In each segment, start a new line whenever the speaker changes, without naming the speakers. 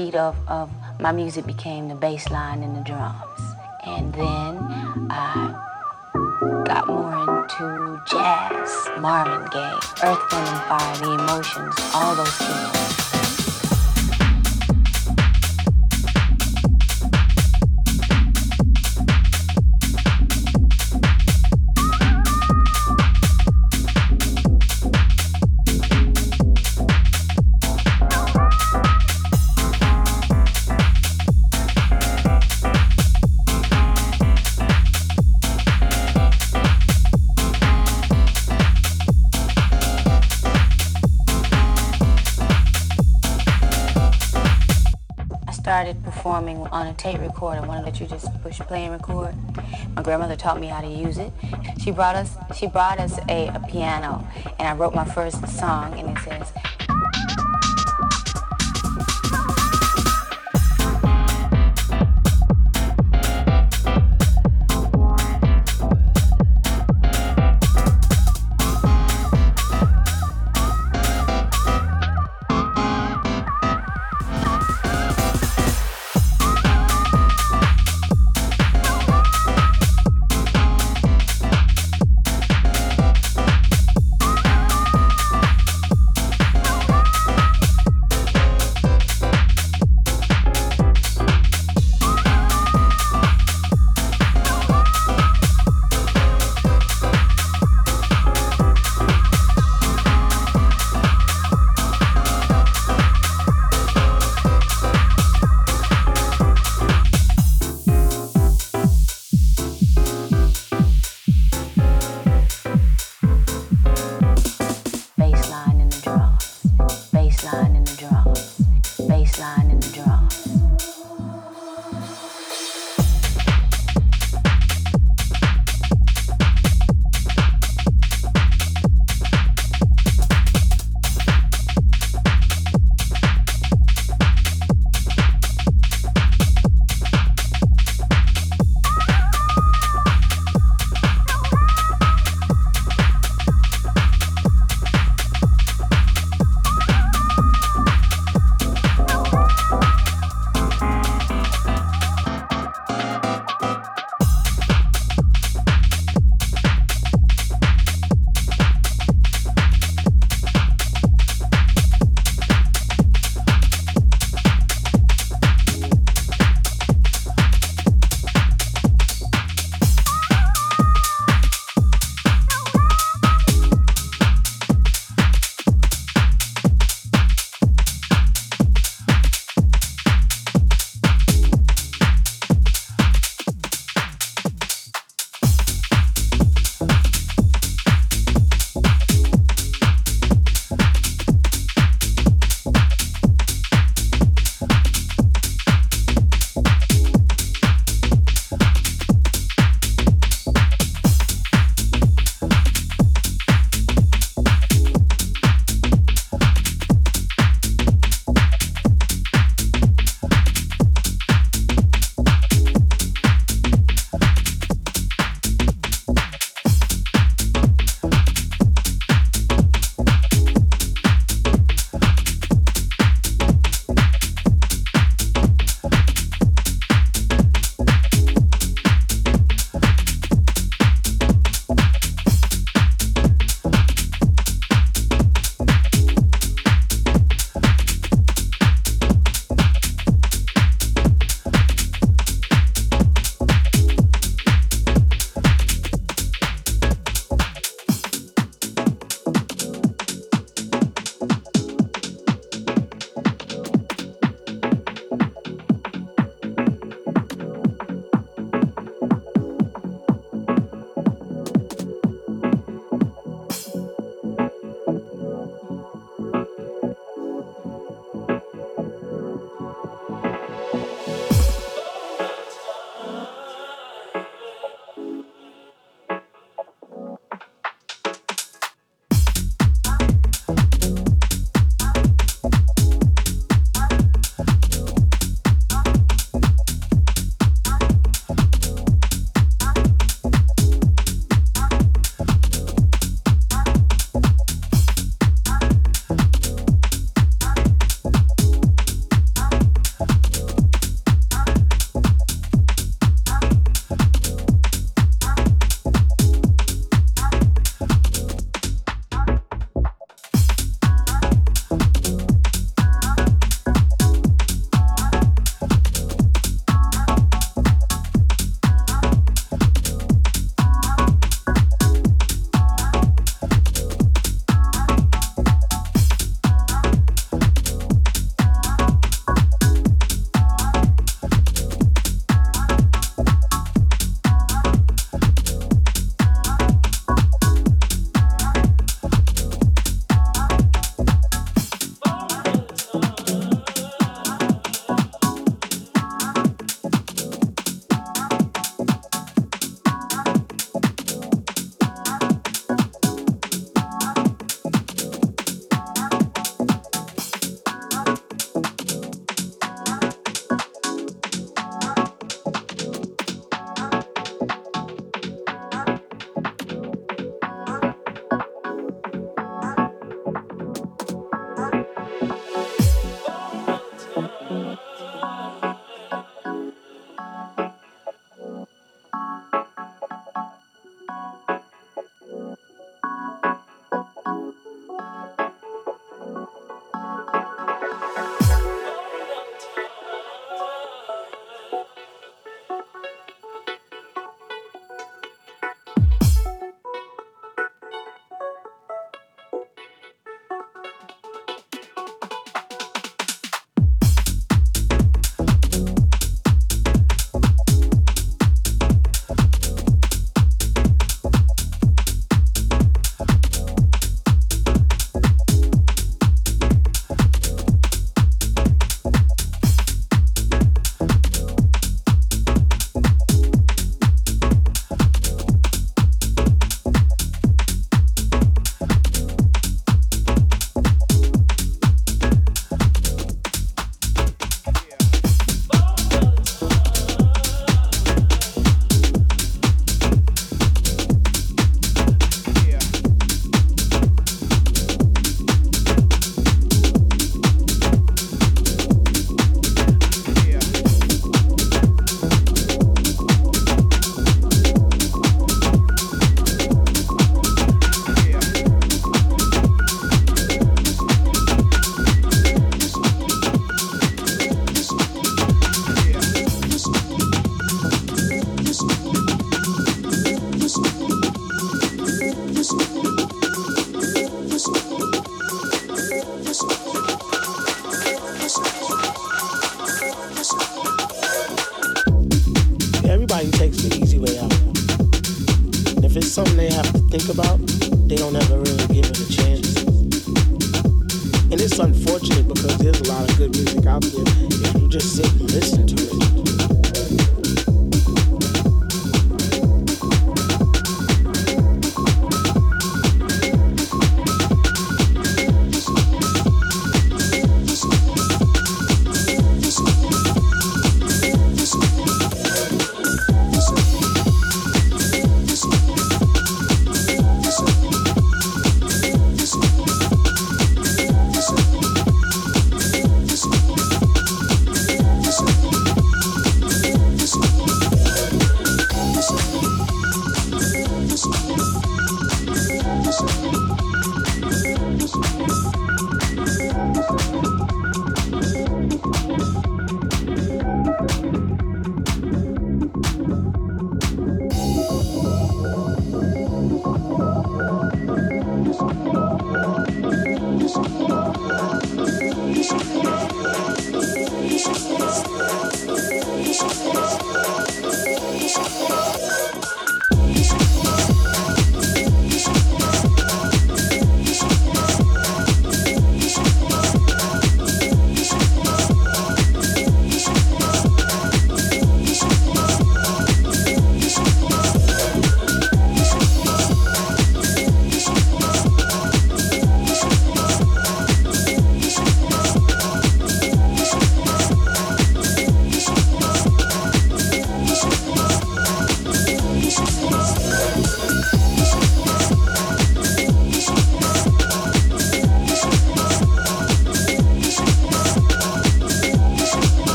heartbeat of, of my music became the bass line and the drums. And then I got more into jazz, Marvin Gaye, Earth, Wind Fire, The Emotions, all those people. Performing on a tape recorder, one that you just push play and record. My grandmother taught me how to use it. She brought us she brought us a, a piano and I wrote my first song and it says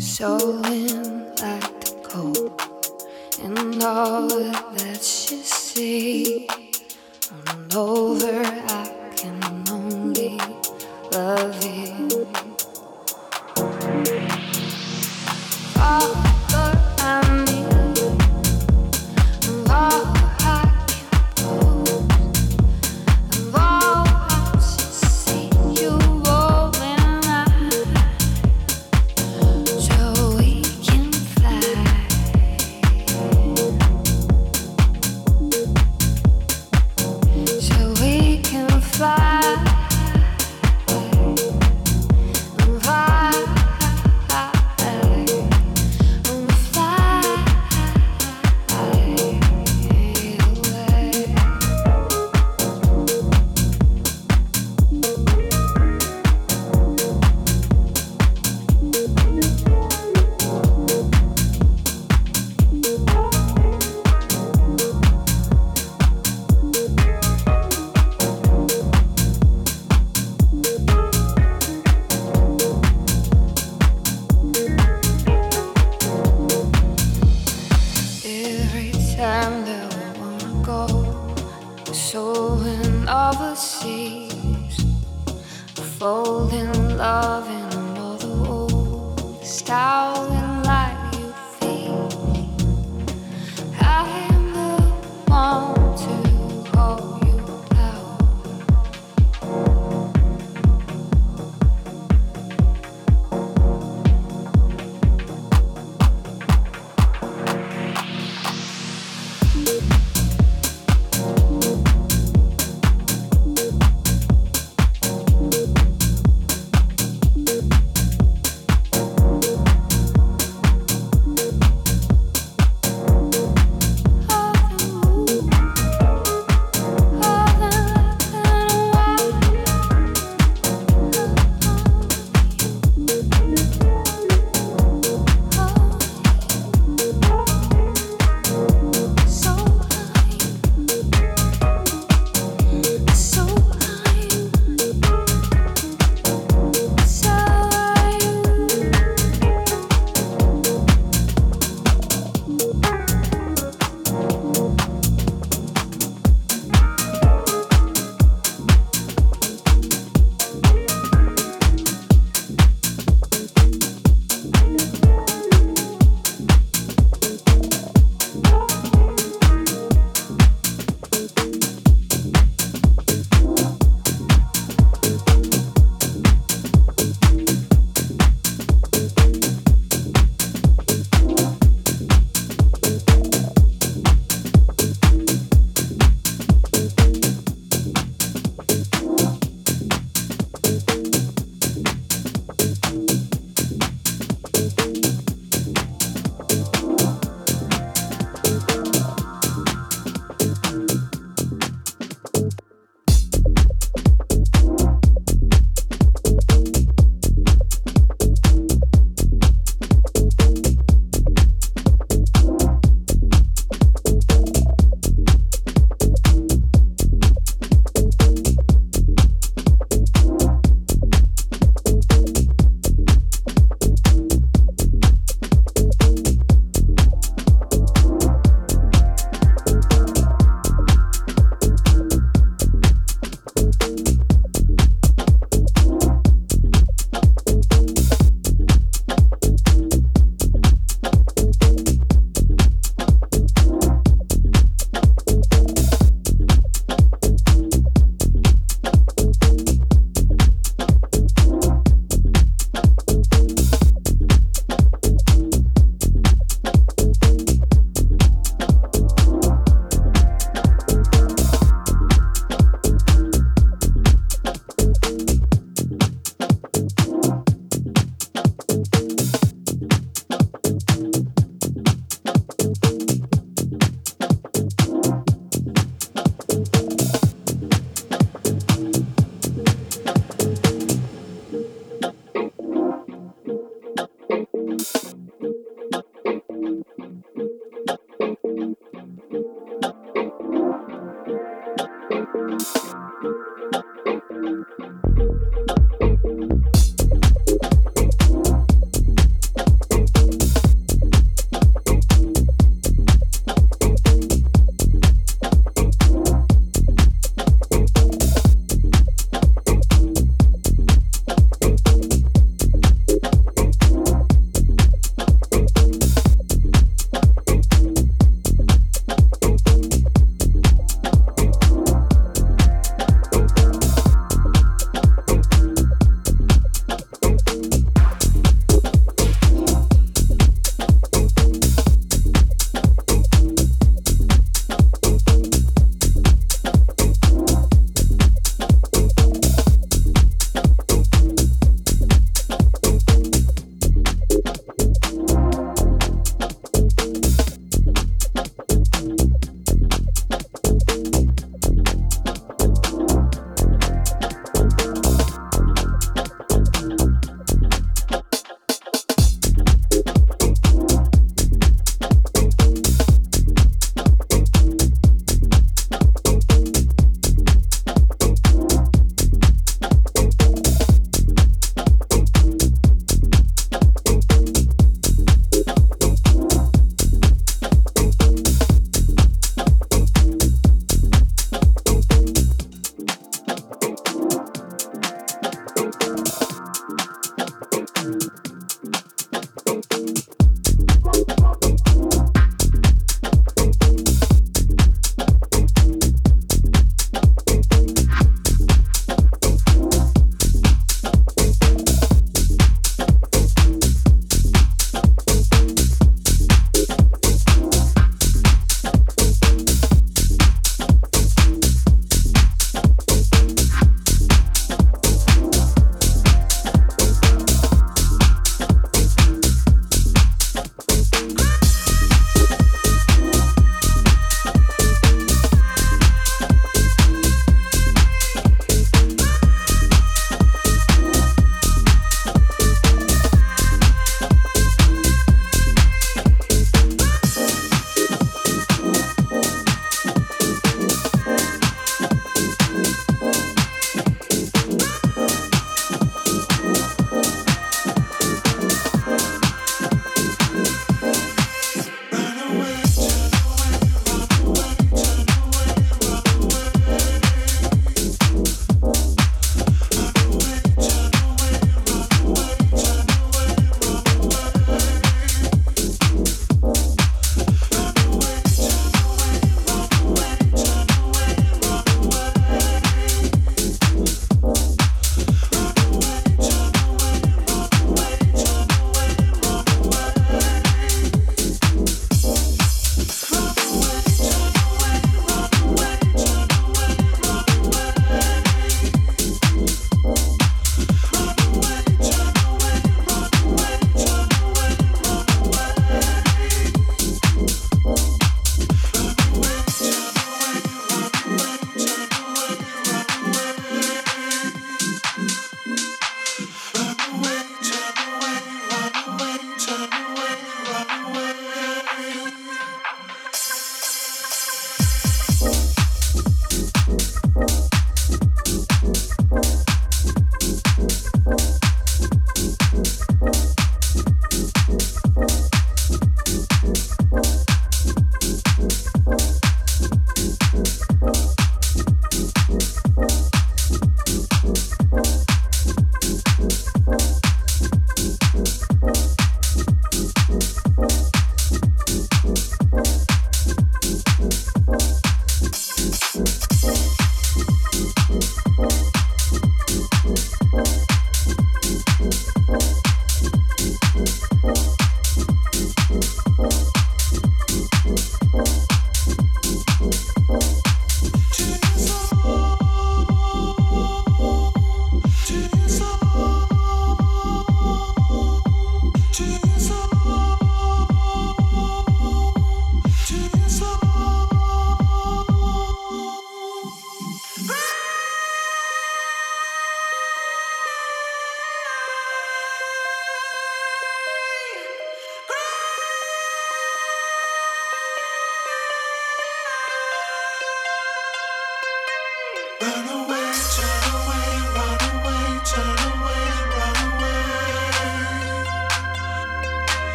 Soaring like the cold, and all that you see. On over,
I can only love you.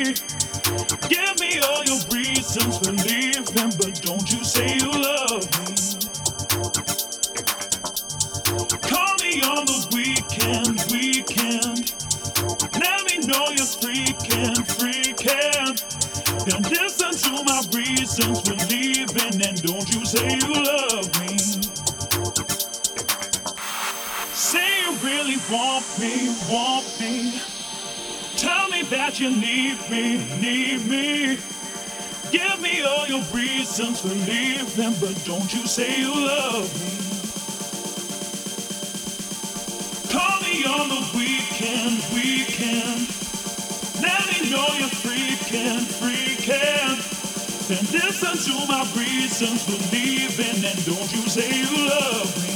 Give me all your reasons for leaving, but don't you say you love me. Call me on the weekend, weekend. Let me know you're freaking, freaking. And listen to my reasons for that you need me, need me. Give me all your reasons for leaving, but don't you say you love me. Call me on the weekend, weekend. Let me know you're freaking, freaking. And listen to my reasons for leaving, and don't you say you love